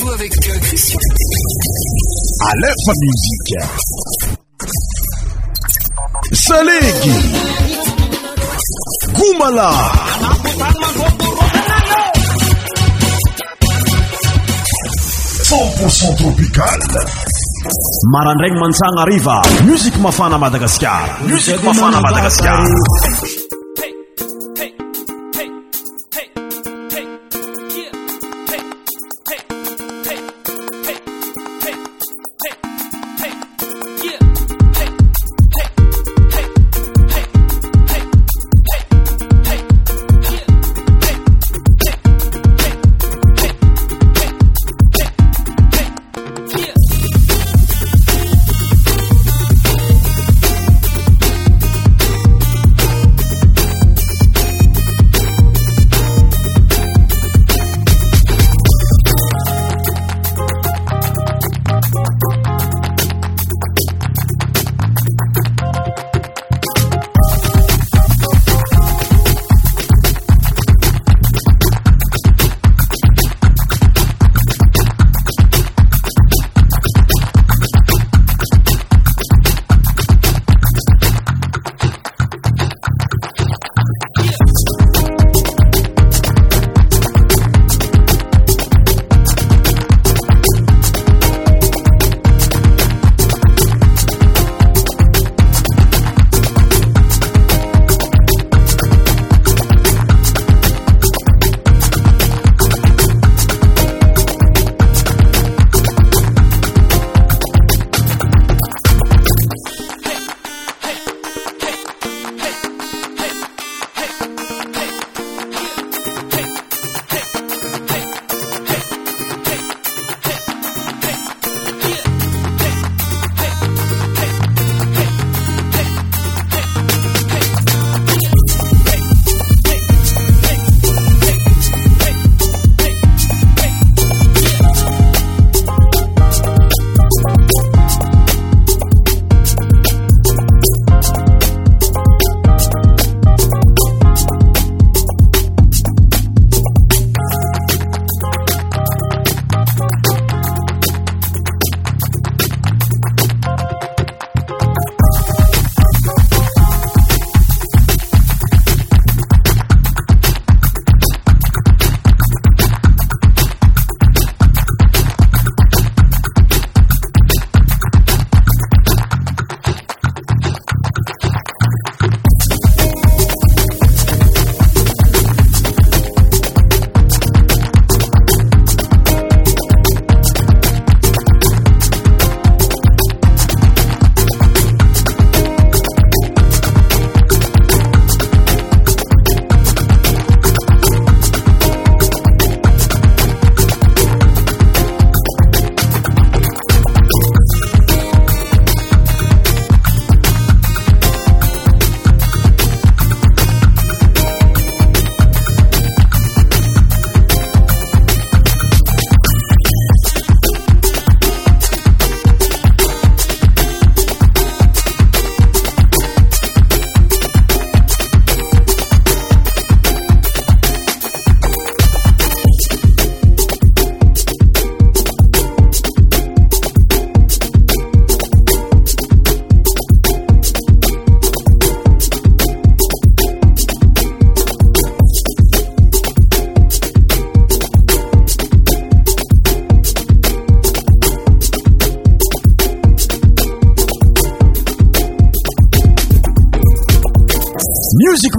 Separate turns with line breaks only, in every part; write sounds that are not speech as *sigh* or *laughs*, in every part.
vous avec Christian. À l'œuvre musique. Salegi. Goumala. Son tropical marandraigny Mansang arrive. musique mafana Madagascar, musique mafana Madagascar.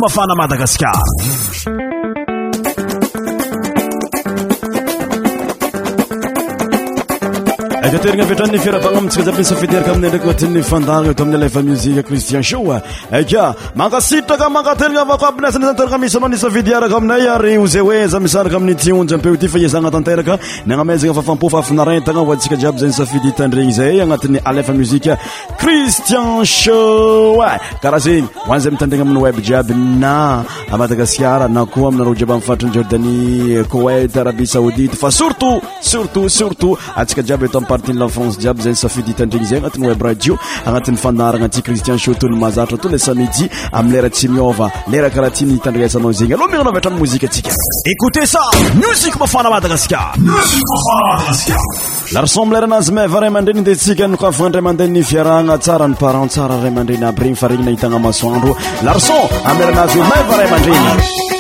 mafana madagasar ektelina vitayfiarabana
ta iaby nysafidy arakaminayndra anati'ny fandaana t amin'y alfa musika e cristian so aka mankasitraka mankatelina avako abin atrana misy anao ny safidy araka aminay ary oze oeza misaraka amin'ny tionjy ampeo ty fa izana tanteraka nyanamezana fafampofa afinarentana votsika jiaby za ny safidy hitandregny zay anatin'ny alfa muzika cristien karah ah, zegnyanzay mitandina amiy web jiaby na madagasar na ko aminaro jiby fatriny ordani etarabi saodit fa stasiajiaby tayartilafrance jiaby zasafidy itandriny zay anat' eb radio anati'yfanarana ti cristian to ahazatra to le samii amilera tsy iôlerkahaty indzegny ina larson amin'laranazy mavarayaman-dreny dia antsika nokafana andrayamandeha ny viaragna tsara ny parant tsara rayaman-dreny aby regny fa regny nahitagna masoandro larson aminleranazy maivarayaman-dreny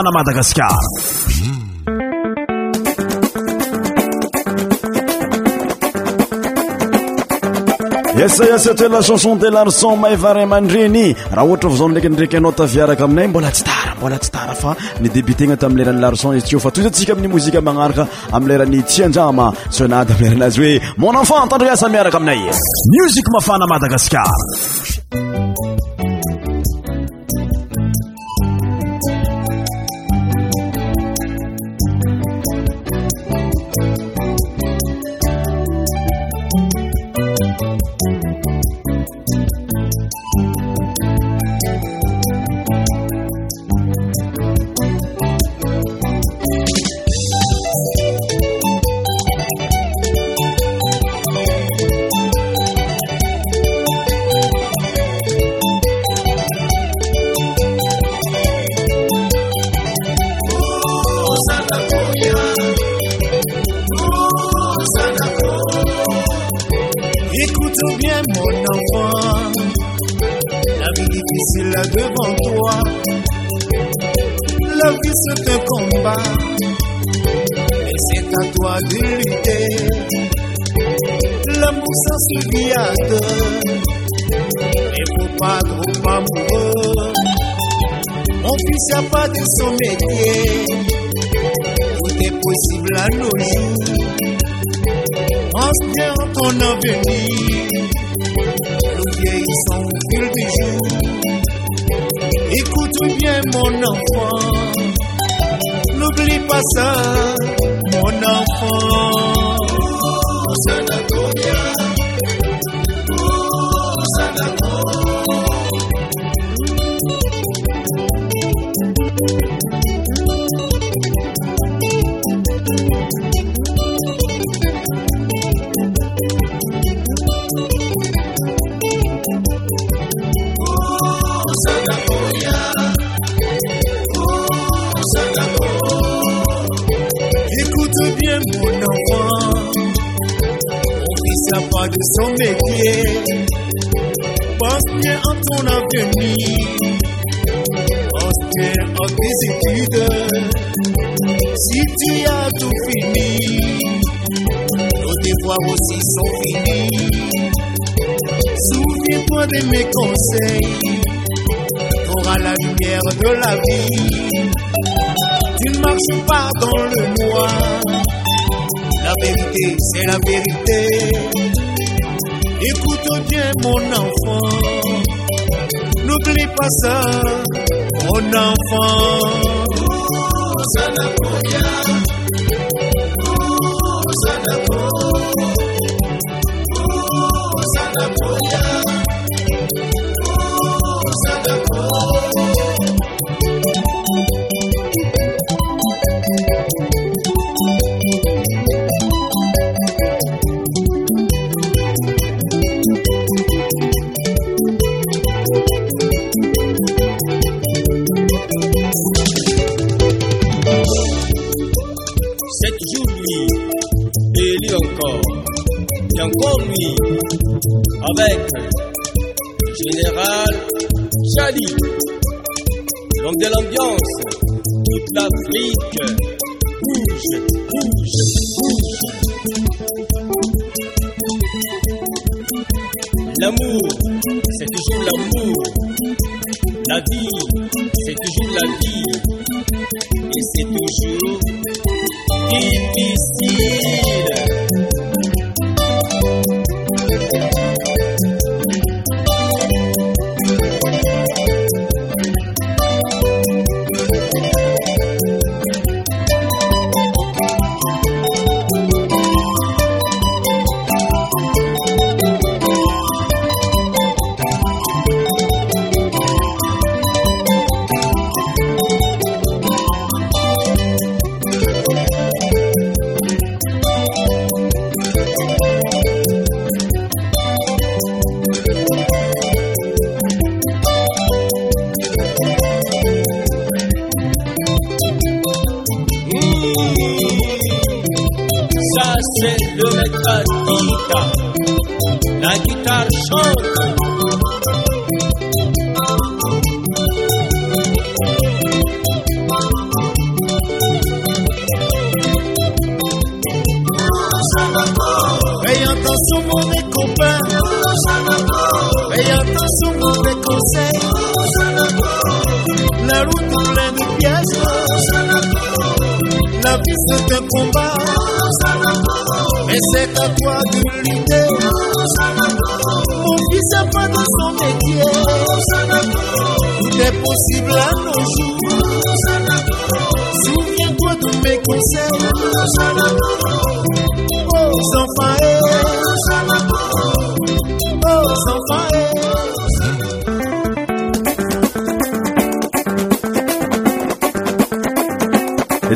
madagasaesaya satria la chanson de larson mayvarin mandreny raha ohatra vozaon ndraikindraikyanao taviaraka aminay mbola tsytara mbola tsytara fa ny débuttegna tamin'lerany larson izy ty o fa toyzyantsika amin'ny mozika magnaraka amileyrahany tsyanjama sonady amileyrahanazy hoe mon enfanttandriasamiaraka aminay music mafana madagascar
de mes conseils, auras la lumière de la vie. Tu ne marches pas dans le noir, la vérité c'est la vérité. Écoute bien mon enfant, n'oublie pas ça, mon enfant. Oh,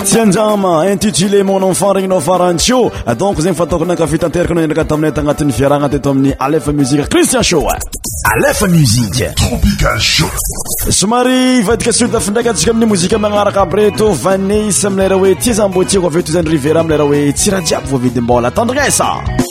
tsianjama intitulé mon enfant regnynao farantio donc zagny fataokony akafitaterakanao endraka taminaytagnatin'y viaragna teto amin'ny alefa muzike cristian sho aa uioicalo somari vadika sltafindraika tsia amin'y mozika anaraka aby reto anes amleraha oe tiazabo iakoavto zay rivera amileraha oe tsiraha jiaby vovidi-boaadria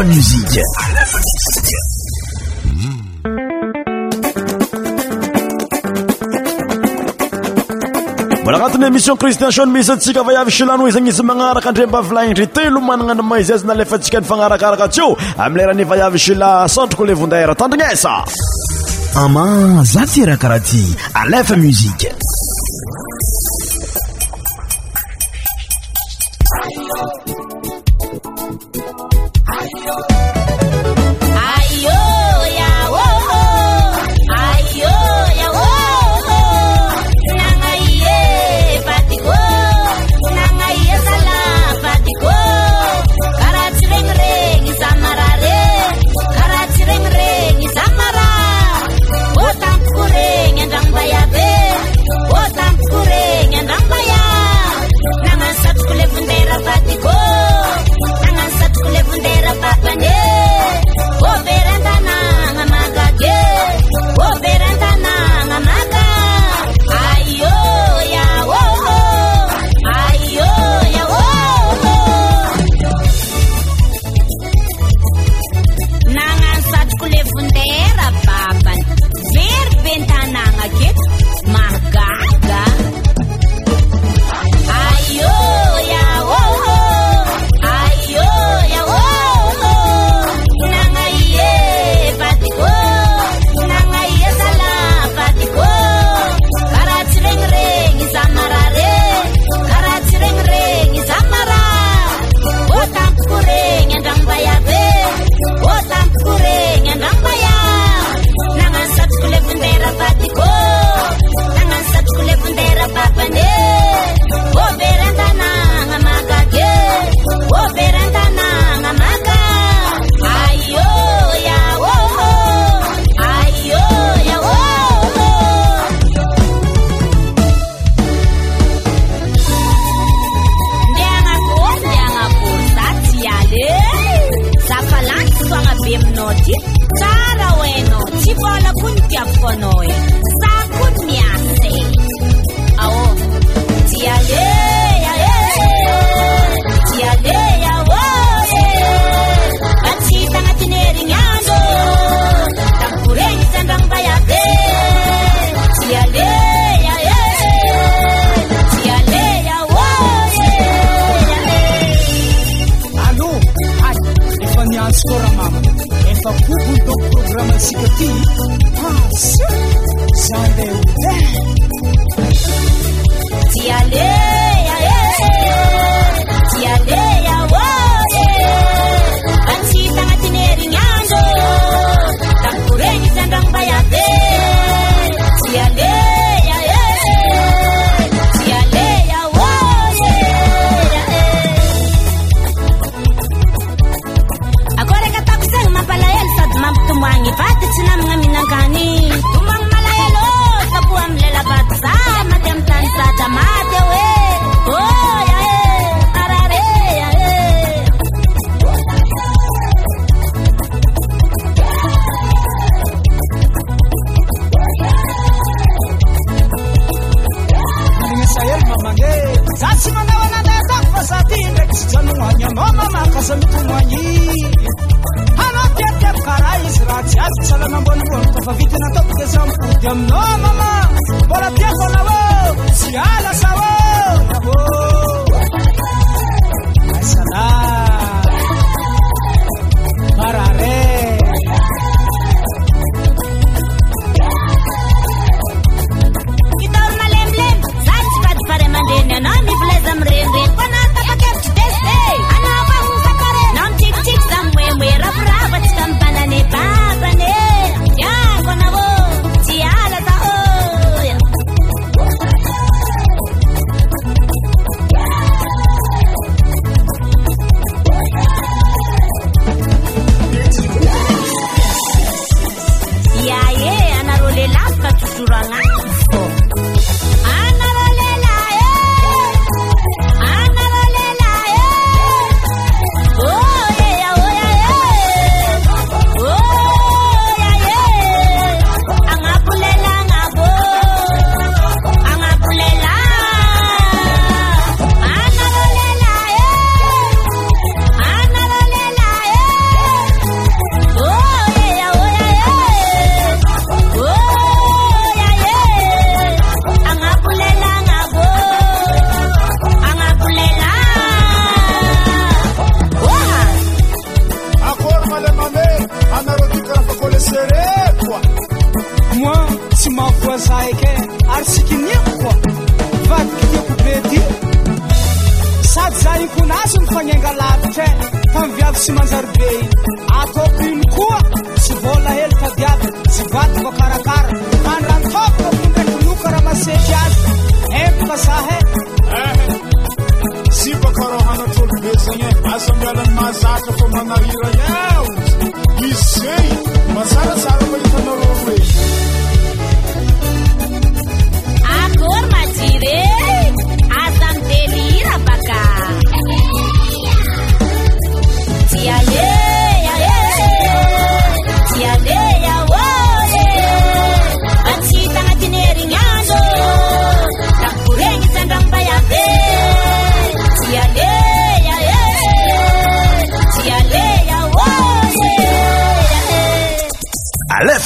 mbola agnatin'ny émission khristian sion miisy antsika vaiavi shilano zagny izy magnaraka andrem-ba avilaindry telo manana na moisas na alefatsika nyfagnarakaraka ateo ami'leranivaiavi shila santroko le vondehra tandognesa ama za ty raha karaha ty alefa muzike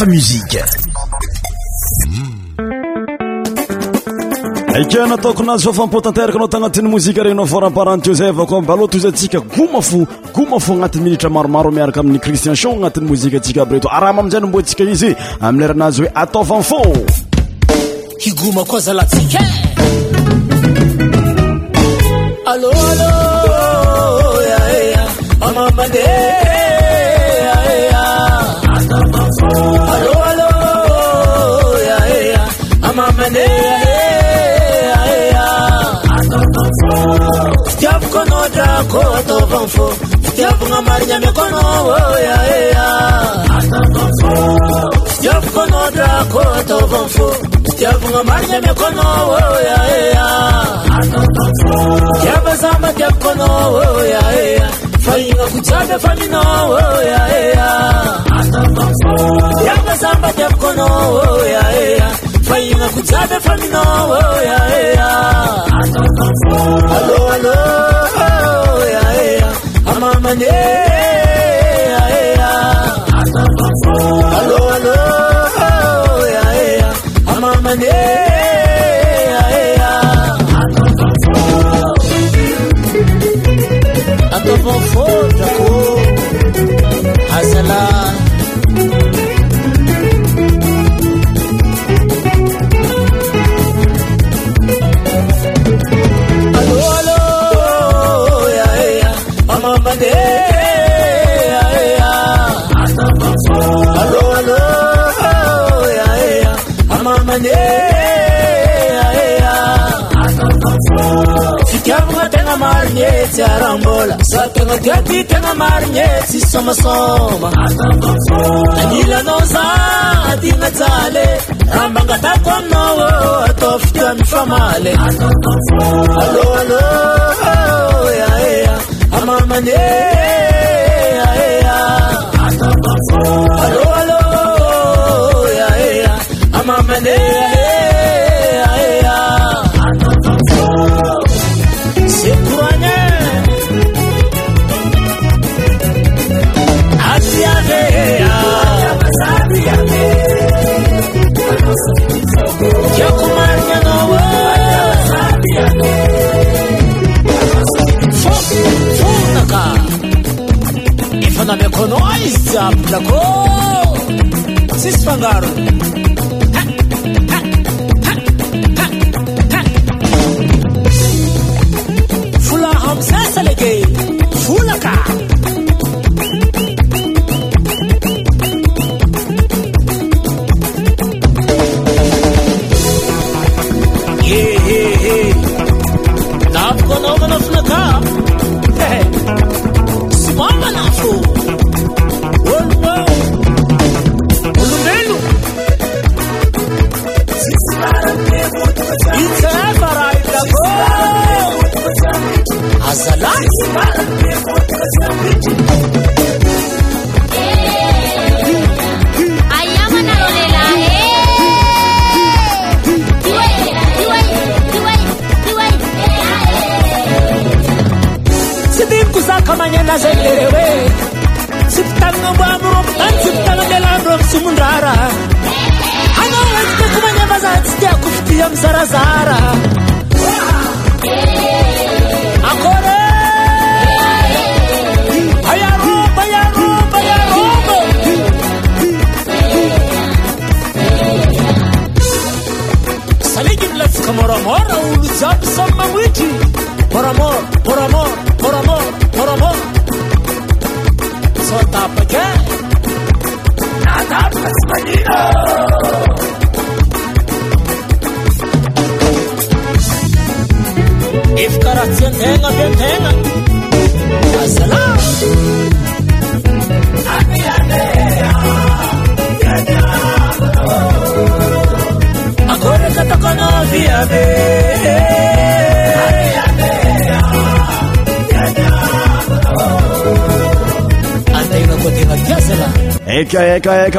mik aikenatokonazy hmm. fafampotanteraka anao tagnatin'ny mozika regnynao voramparantio zay avao ko mbaloa tozy atsika goma fo goma fo agnatiny militra maromaro miaraka amin'ny cristien sho agnatin'ny mozika antsika aby re to araha ma amijay nomboa ntsika izy amileranazy hoe ataovam fôia
Setiap kono drako atau bangfo Setiap ngamarnya mekono oh ya ya Setiap kono drako atau bangfo Setiap ngamarnya mekono oh ya ya Setiap sama tiap kono oh ya ya Fainga kuchada famino oh ya ya Setiap sama tiap kono oh ya ya fayinga kudzade famino oya eya alo alo oya eya amamanye eya eya alo alo oya eya amamanye eya eya atofofo tako hasala amamany fitiavagna tegna marinezy arambola sapegna diaty tegna marinyesy sômasoma anilanaoza tygnajale rambangatako amina atao fitanyfamale Amamane,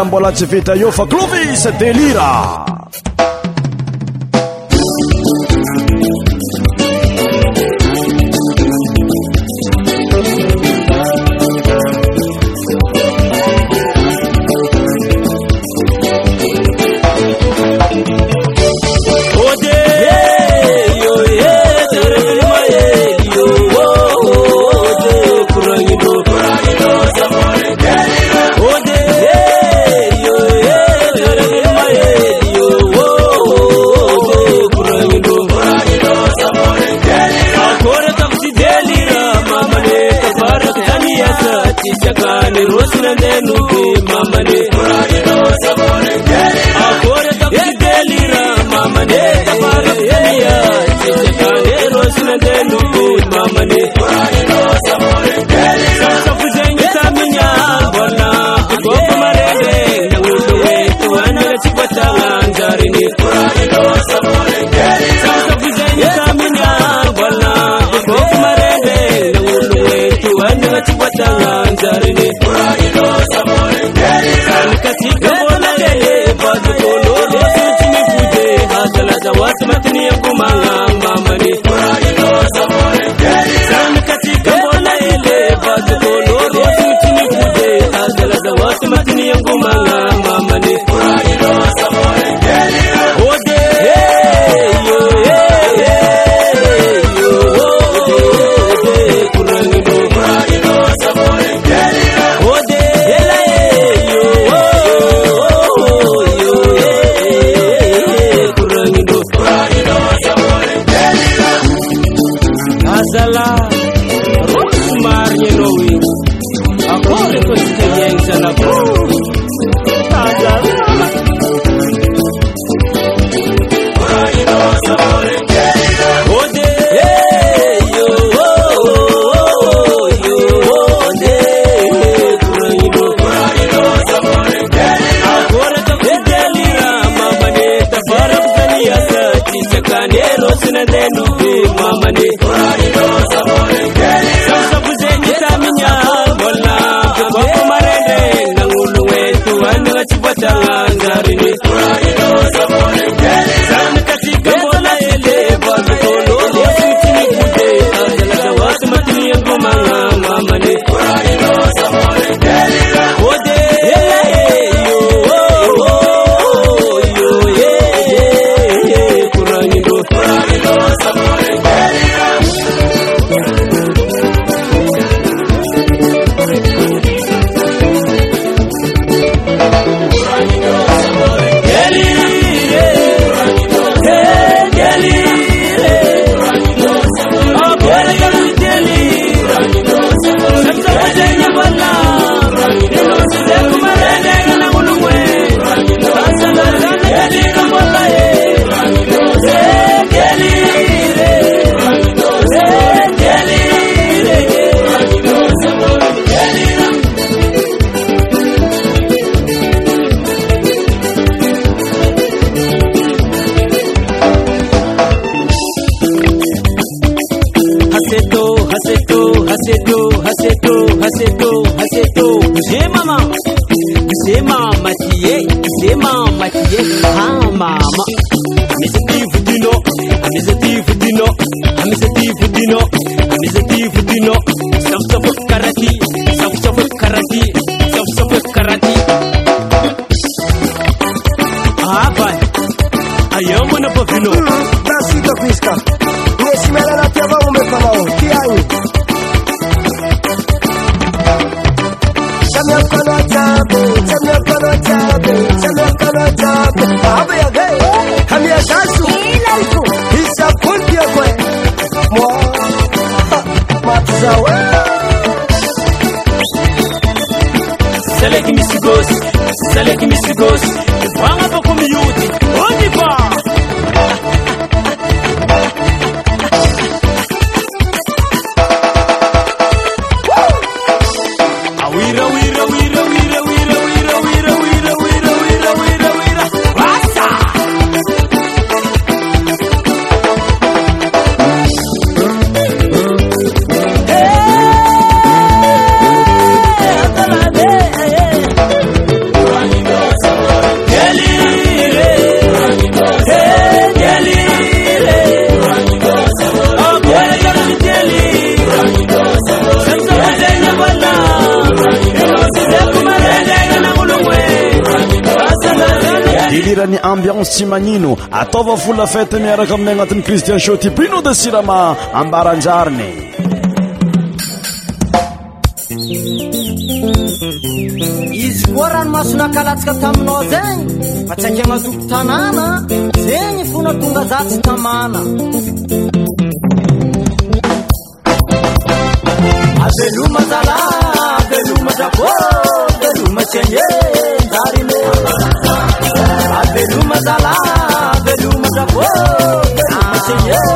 bolaצفta יוfaklוvיsdelira
sinandenu mamane
mama. Miss Steve Dino, Miss Steve Dino, Miss Steve Dino, Miss Steve Dino.
ataova fola faty miaraka aminay agnatin'ny kristian shoti brino de sirama ambaranjariny
izy koa ranomahasonakalatsaka taminao zegny fa tsy aika anatoko tanàna zegny fonatonga zatsy tamanaeoe Whoa, baby, ah.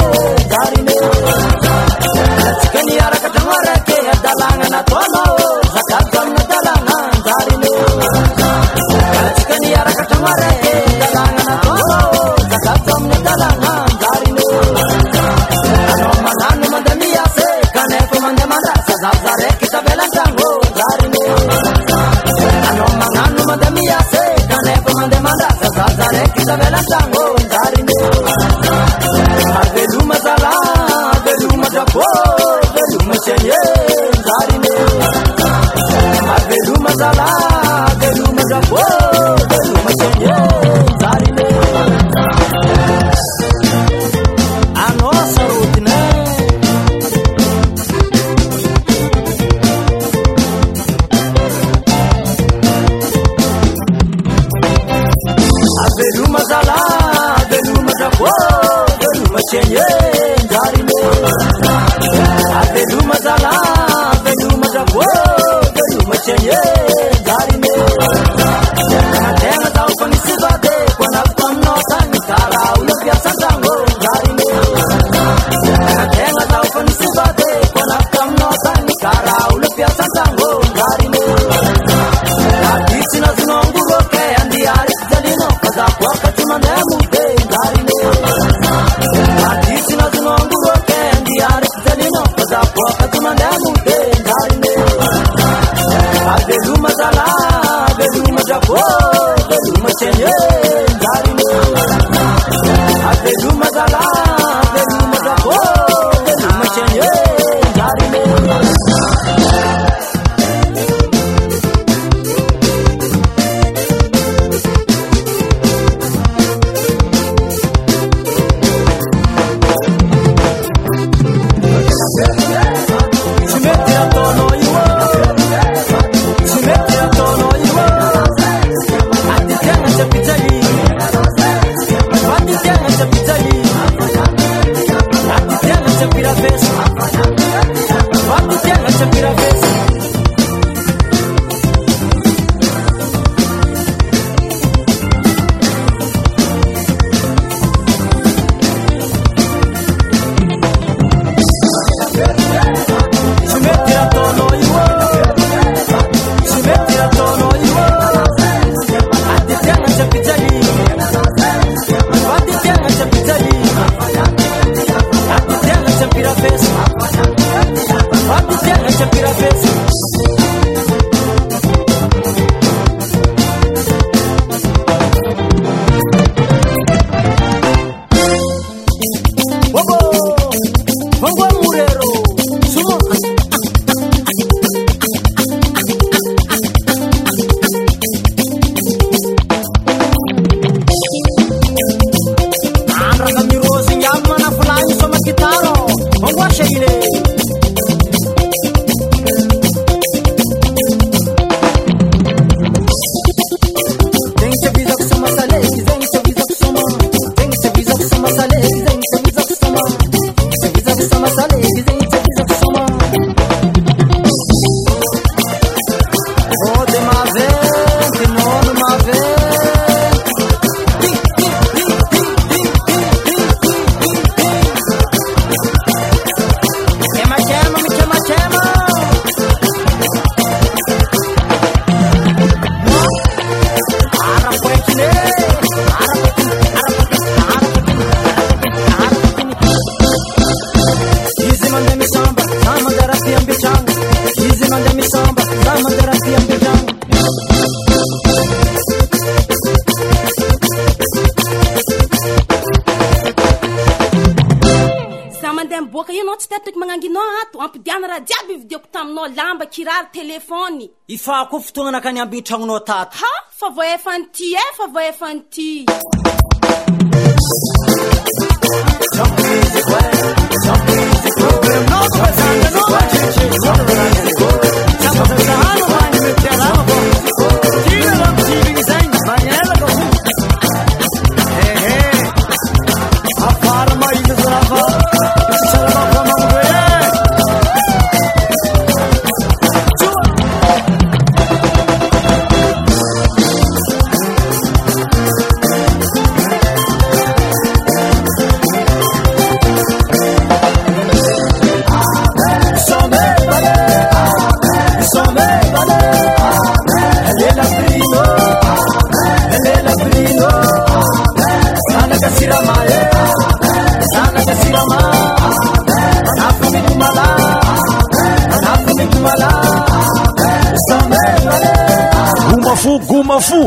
agna raha jiaby vidio ko taminao lamba kirary telefôny ifah ko fotongnana akany ambitranonao tatoa fa vo efanyty e fa voefanyty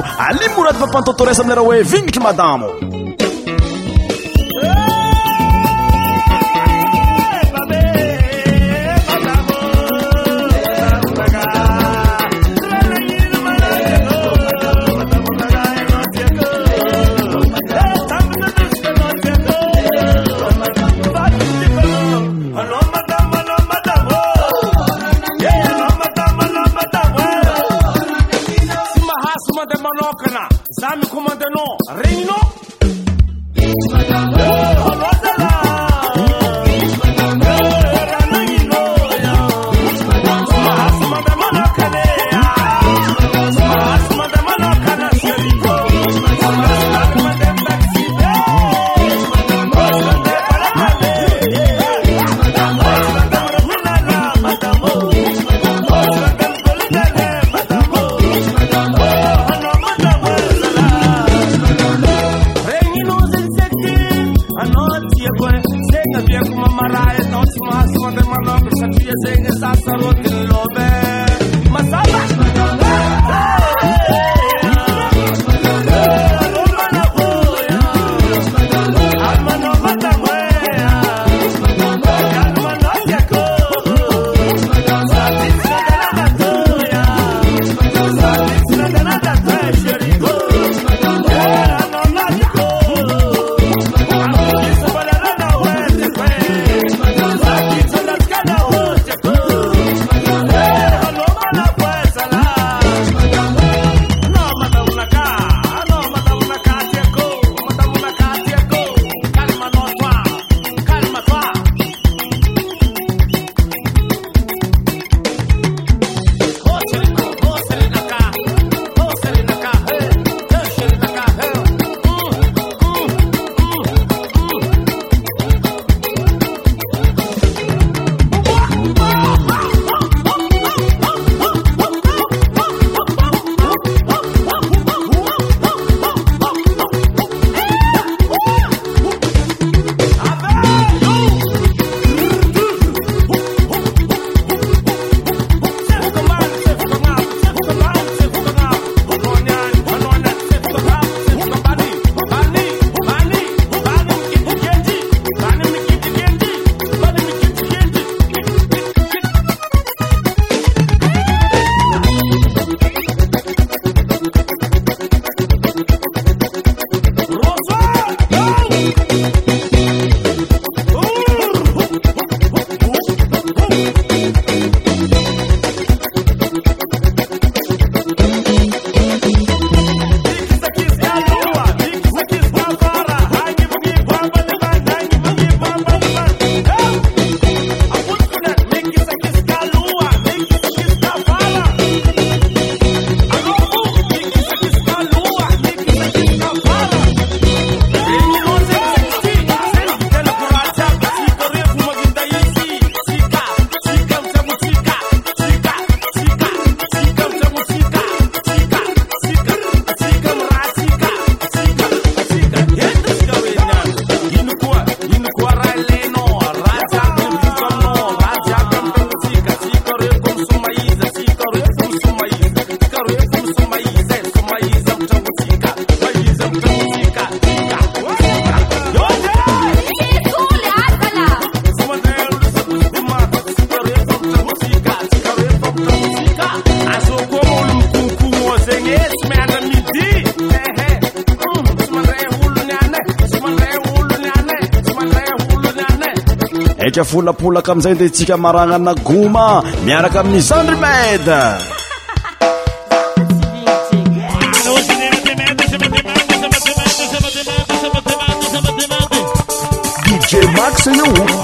ali morady papantotoresa minera oe vingitry madamo
bolaka ami'izay nde tsika maragnana goma miaraka amin'nyzandrimaida dijé max o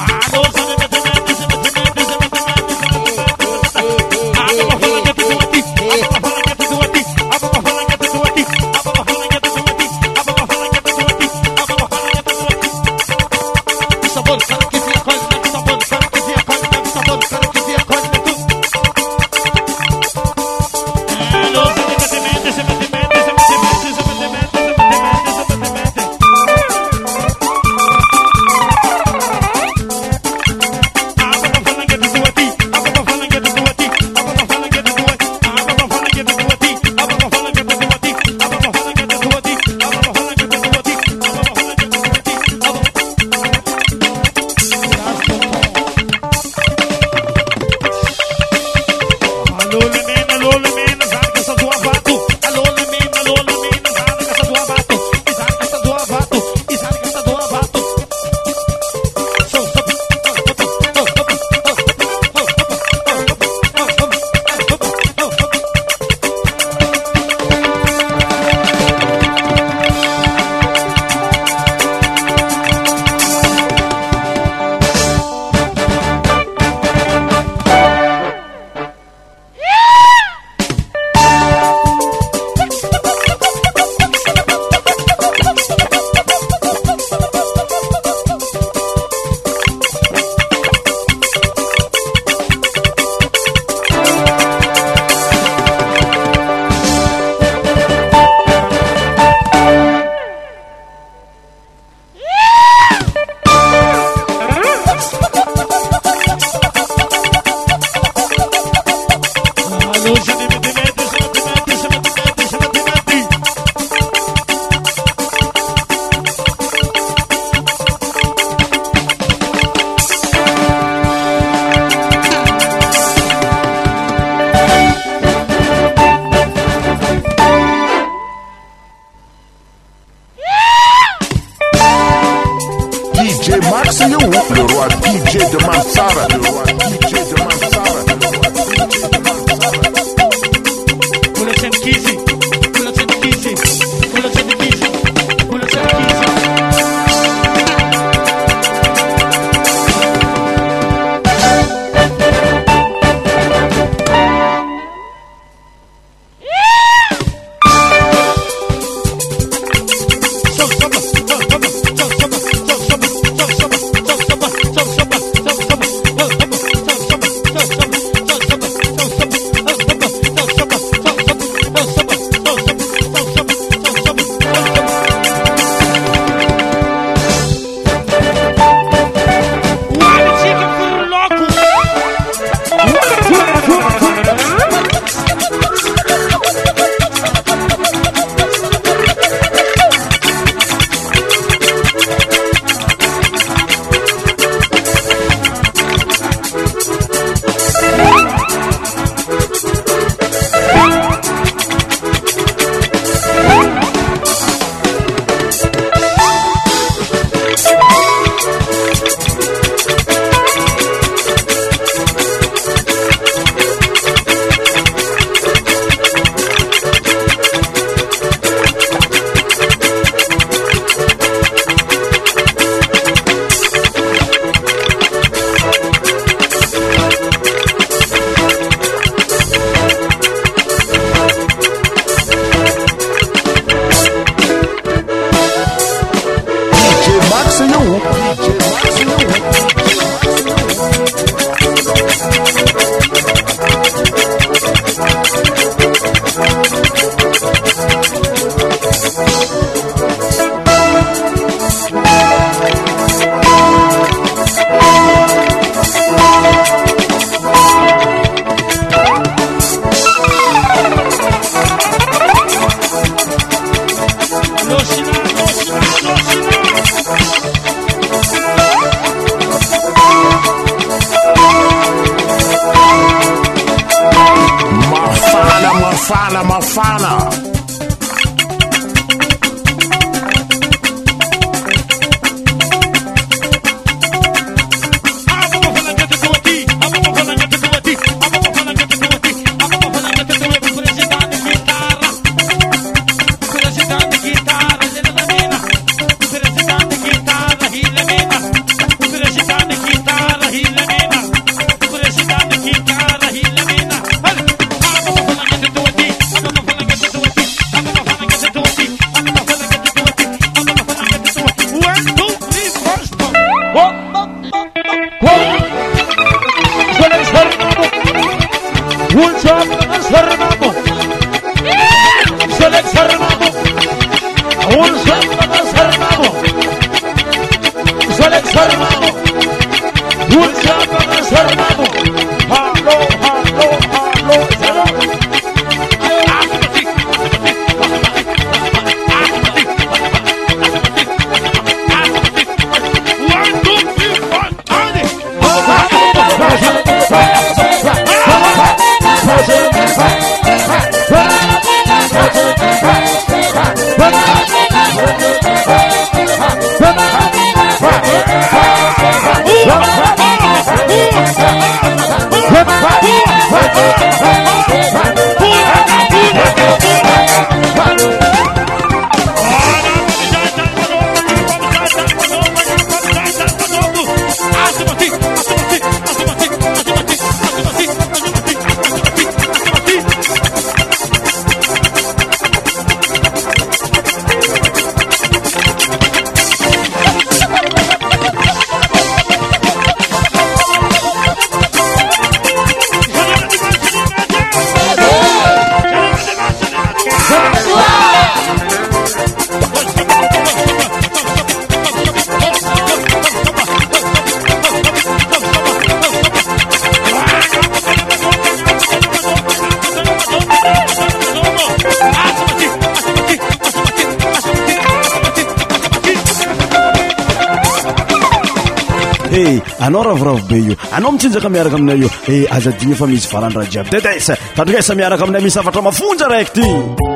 anao ravoravo be io anao mitsinjaka miaraka aminay io e eh, azadigny efa misy valanydra jiaby de de sa tandrika esa miaraka aminay misy afatra mafonja raiky ty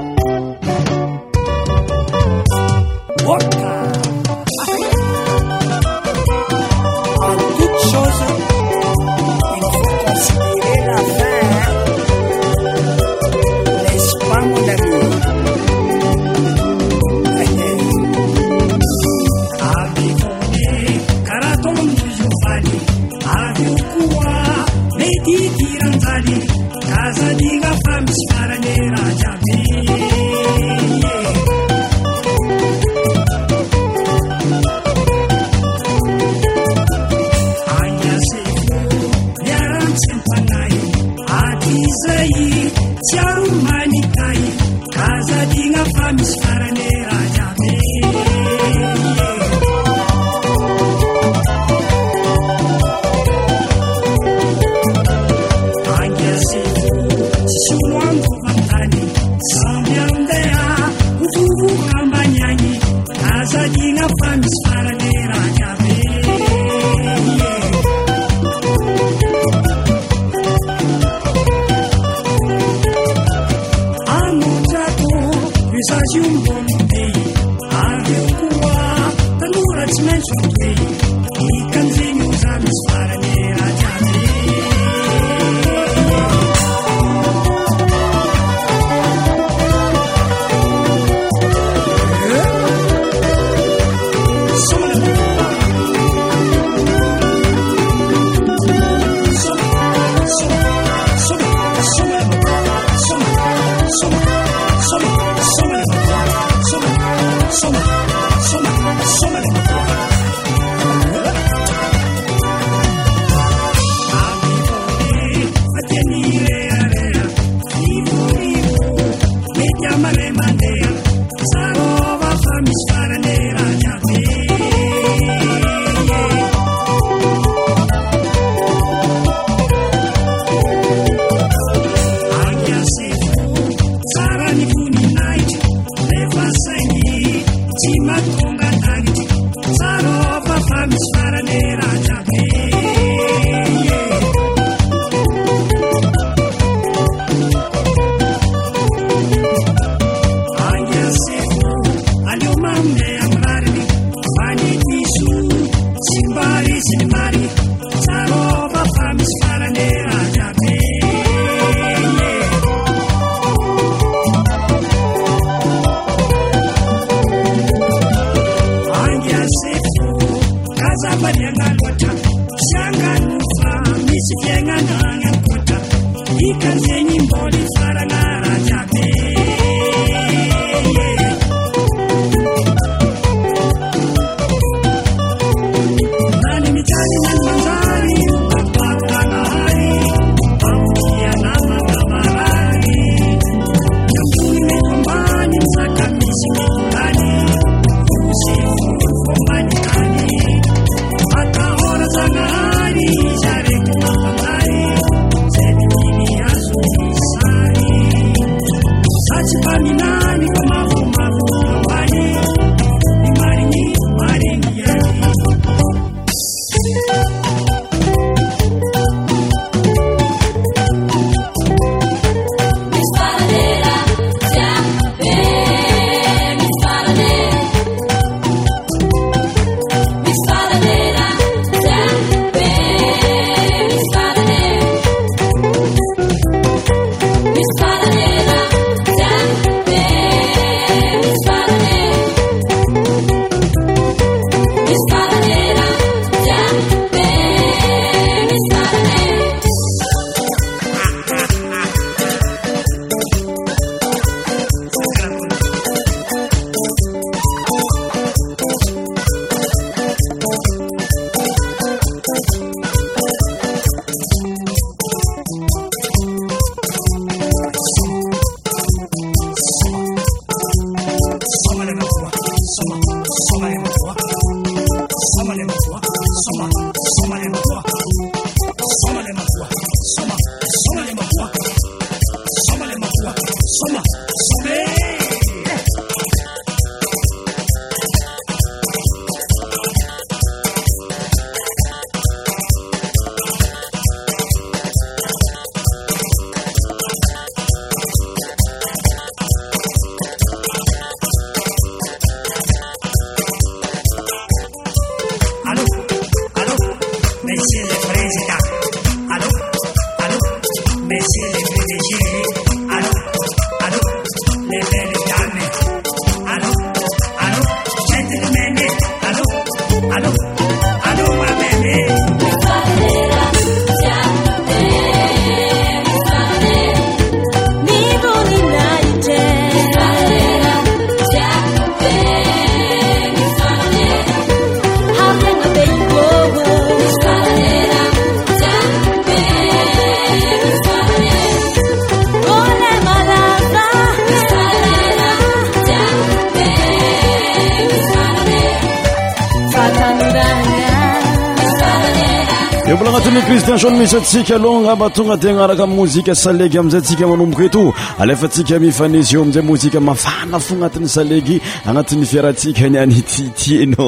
mbola agnatin'ny prisi tensony misy atsika alohagna ngamba tonga dia agnaraka a mozika saleg aminzay tsika manomboka eto alefa atsika mifa nizyeo aminizay mozika mafana fo agnatin'ny salegy agnatin'ny fiarantsika ny any tyty ena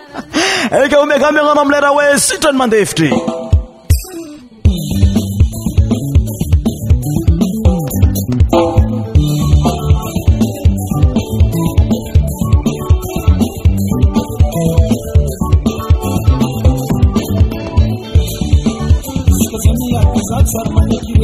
*laughs* e ekaomikami agnano amiley raha hoe sitrany mandeha evitry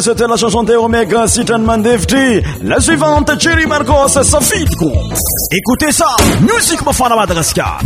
c'était la chanson teomegan sitanman devt la suivante cery markos sa fille de cor écoutez ça music mafana madagaskar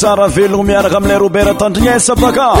sara velogna miaraka aminlay roberttandrignesa baka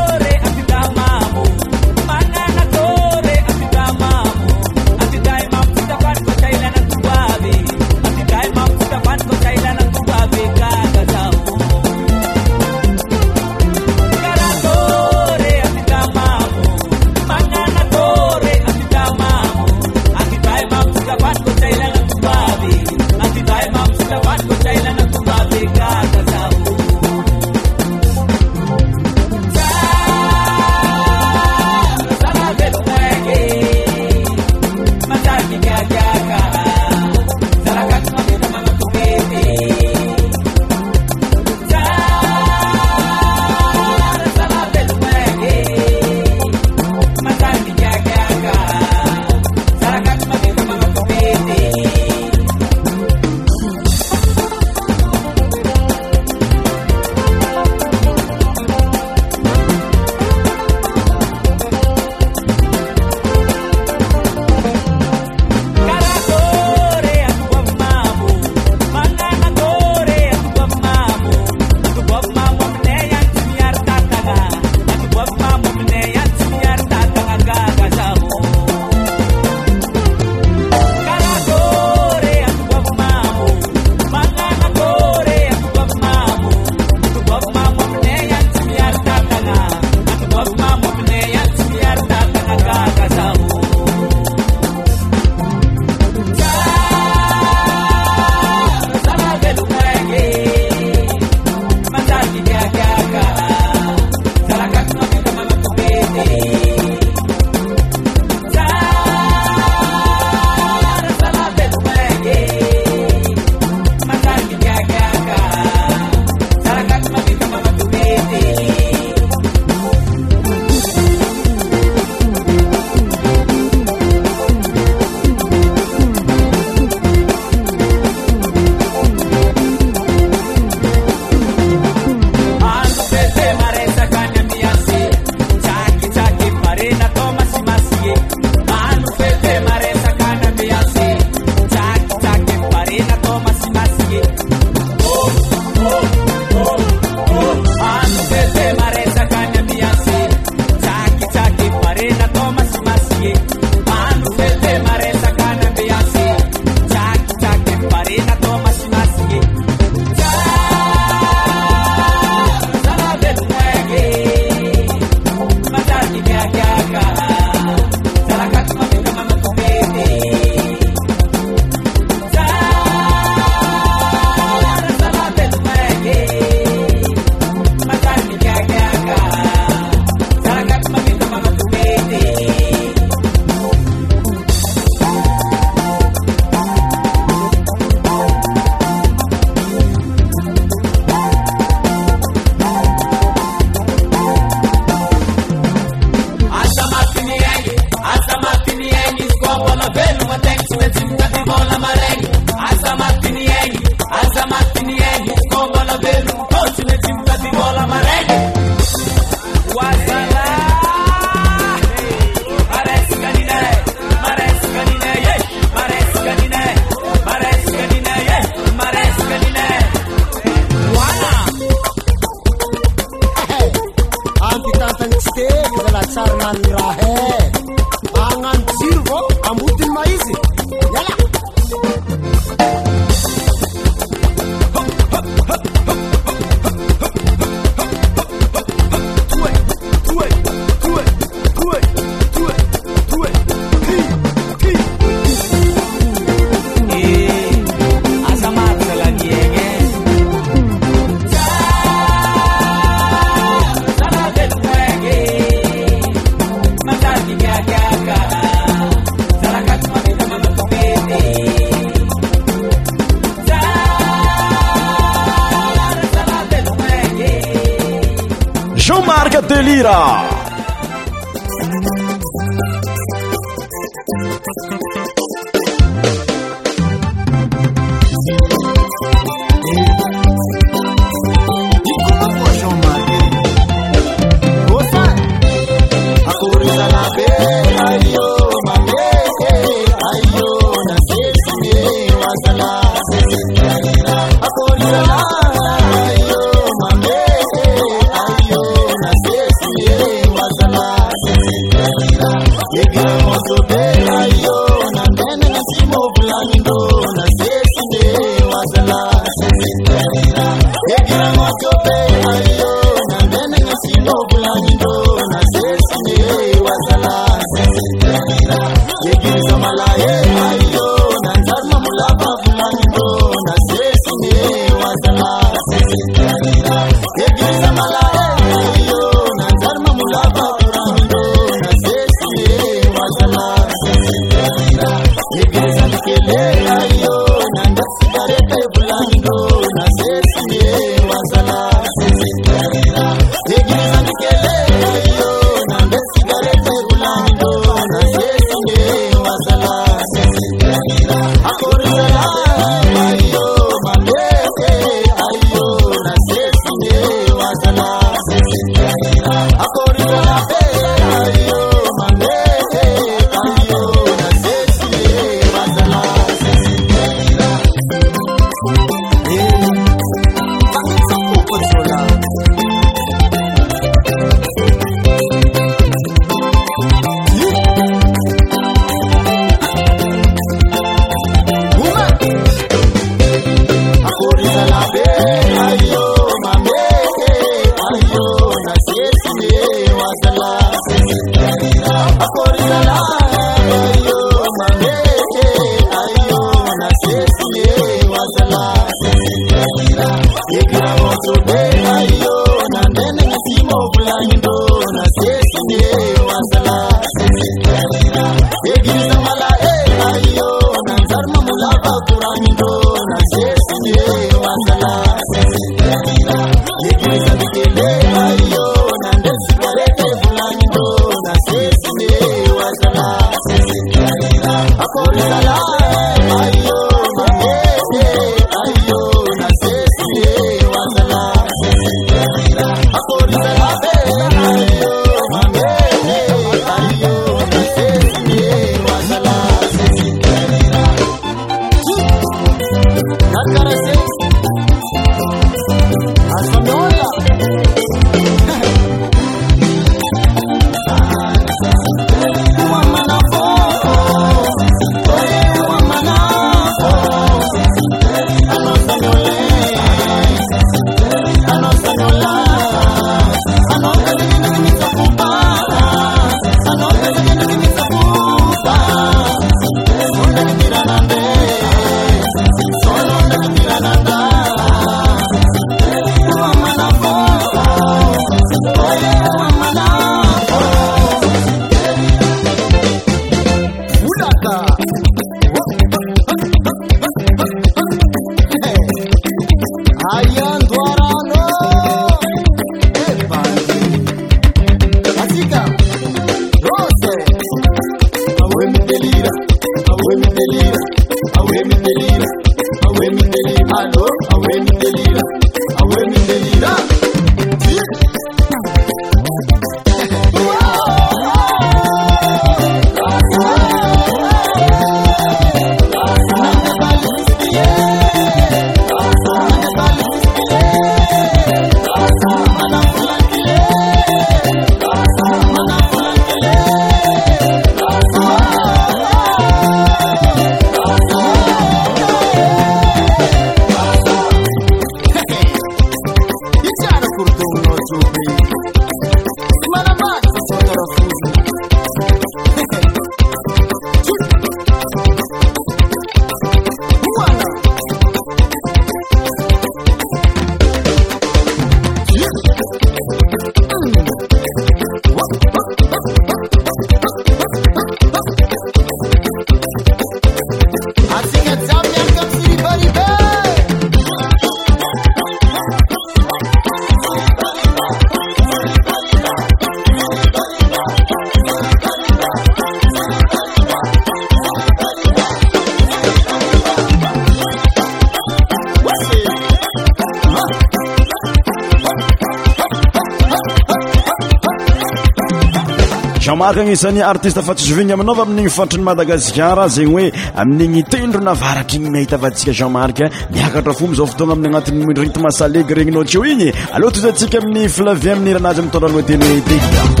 a anisan'ny artiste fatsisovigny aminao va amin'igny foratrany madagasikara zegny hoe amin'igny tendro navaratry igny miahita avantsika jeanmark eh? miakatra fo mbi zao votoagna amin'ny agnatin'ny riteme saleg regninao tyeo igny alea tozy antsika amin'ny filavin amin'ny irana azy amiy tondraloateloetey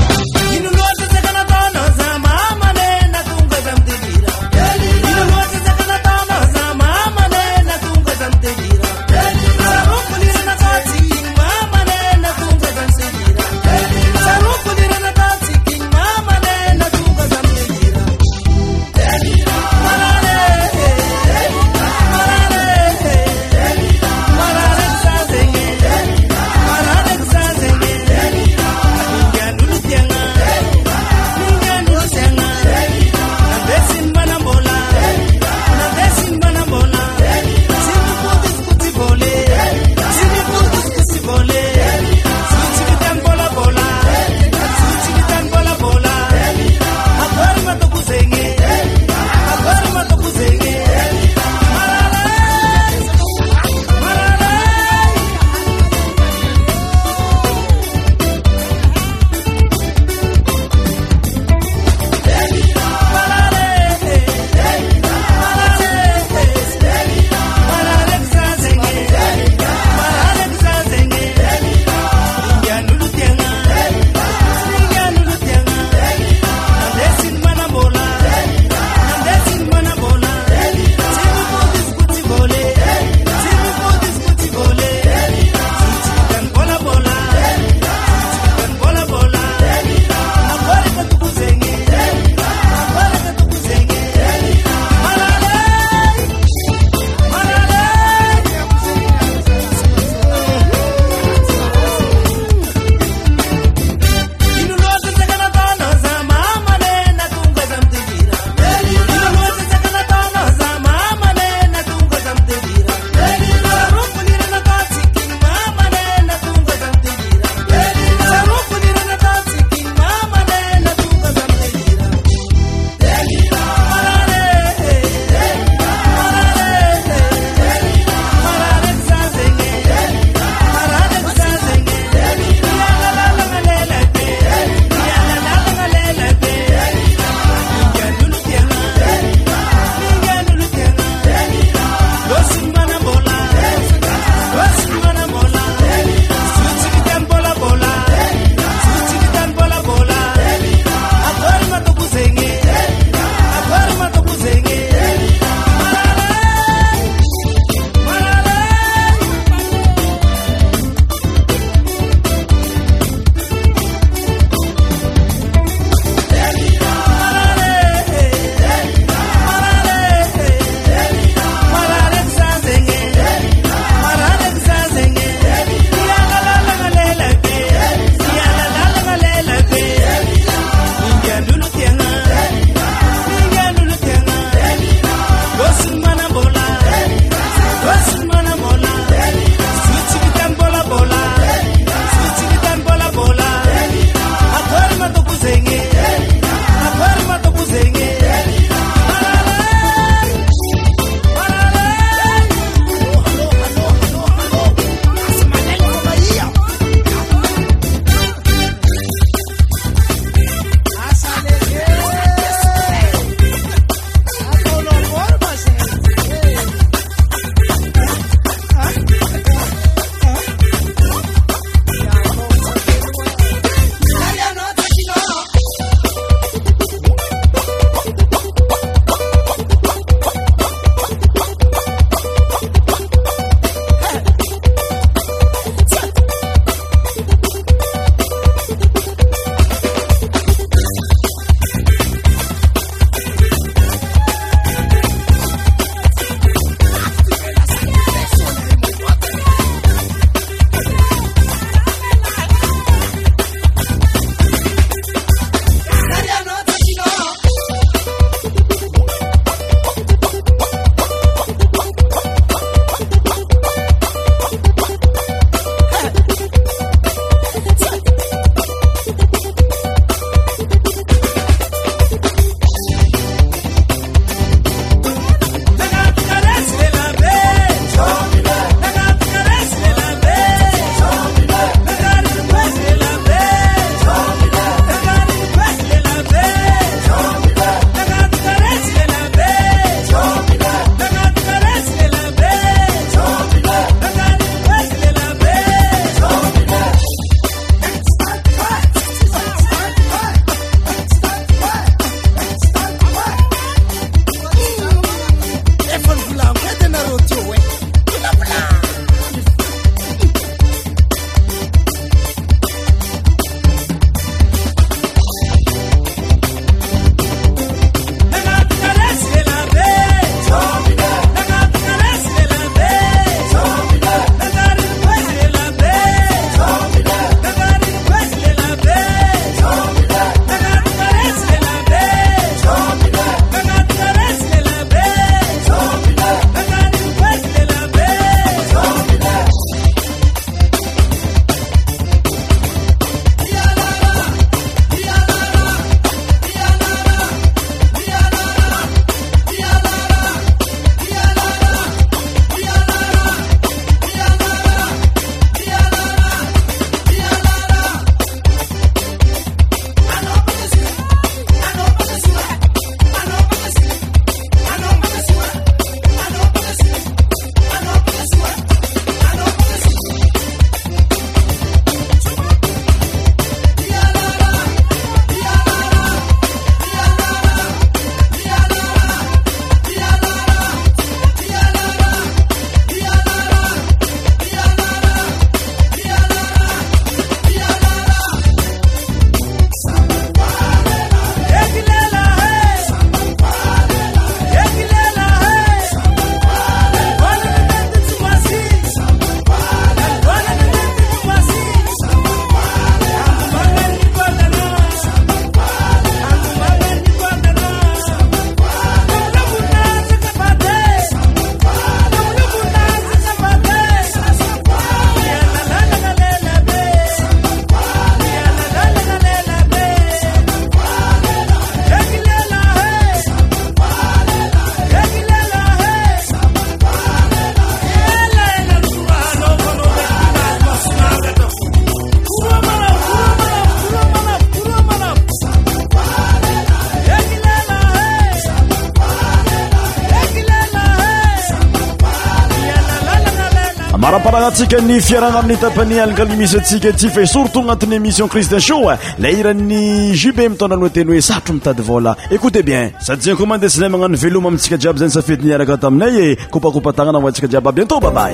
antsika ny fiaragna amin'ny tapani aligali misy atsika ety fae surtout agnatin'ny émission christin sho la irany jube mitondra aloa teny hoe saotro mitady vola écouté bien sady zinakoa mandesinay magnano veloma amitsika djiaby zany safedy niaraka taminay e kopakopatagna navantsika djiaby abianta babay